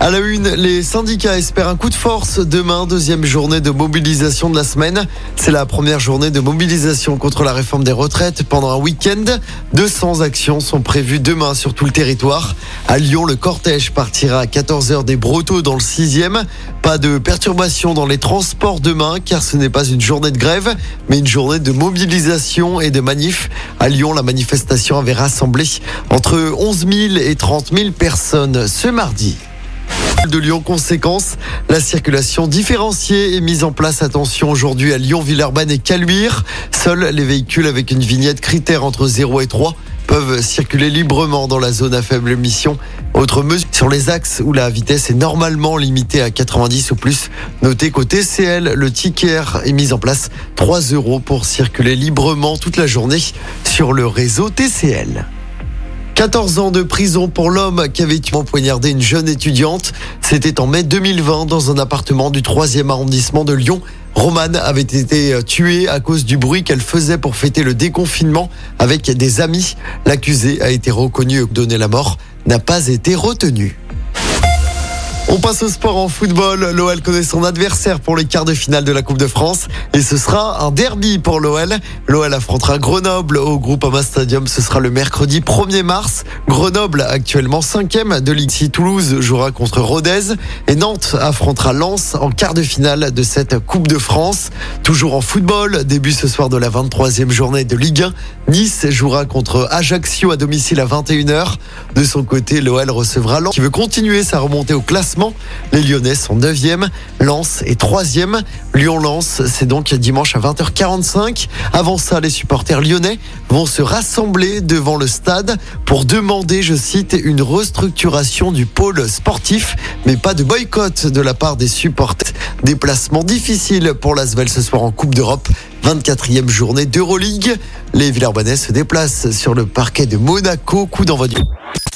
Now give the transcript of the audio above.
À la une, les syndicats espèrent un coup de force demain, deuxième journée de mobilisation de la semaine. C'est la première journée de mobilisation contre la réforme des retraites pendant un week-end. 200 actions sont prévues demain sur tout le territoire. À Lyon, le cortège partira à 14h des Brotteaux dans le 6e. Pas de perturbation dans les transports demain car ce n'est pas une journée de grève, mais une journée de mobilisation et de manif. À Lyon, la manifestation avait rassemblé entre 11 000 et 30 000 personnes ce mardi de Lyon. Conséquence, la circulation différenciée est mise en place. Attention aujourd'hui à Lyon, Villeurbanne et Caluire. Seuls les véhicules avec une vignette critère entre 0 et 3 peuvent circuler librement dans la zone à faible émission. Autre mesure sur les axes où la vitesse est normalement limitée à 90 ou plus. Notez qu'au TCL, le ticket est mis en place 3 euros pour circuler librement toute la journée sur le réseau TCL. 14 ans de prison pour l'homme qui avait poignardé une jeune étudiante. C'était en mai 2020 dans un appartement du 3e arrondissement de Lyon. Romane avait été tuée à cause du bruit qu'elle faisait pour fêter le déconfinement avec des amis. L'accusé a été reconnu et donné la mort n'a pas été retenu. On passe au sport en football. L'OL connaît son adversaire pour les quarts de finale de la Coupe de France et ce sera un derby pour l'OL. L'OL affrontera Grenoble au Groupama Stadium. Ce sera le mercredi 1er mars. Grenoble, actuellement 5e de Ligue 6 Toulouse, jouera contre Rodez et Nantes affrontera Lens en quart de finale de cette Coupe de France. Toujours en football, début ce soir de la 23e journée de Ligue 1. Nice jouera contre Ajaccio à domicile à 21h. De son côté, l'OL recevra Lens qui veut continuer sa remontée au classement les Lyonnais sont 9e, Lens est 3e. Lyon-Lens, c'est donc dimanche à 20h45. Avant ça, les supporters lyonnais vont se rassembler devant le stade pour demander, je cite, une restructuration du pôle sportif, mais pas de boycott de la part des supporters. Déplacement difficile pour l'Asvel ce soir en Coupe d'Europe. 24e journée d'Euroleague. Les Villarbonnais se déplacent sur le parquet de Monaco. Coup d'envoi du...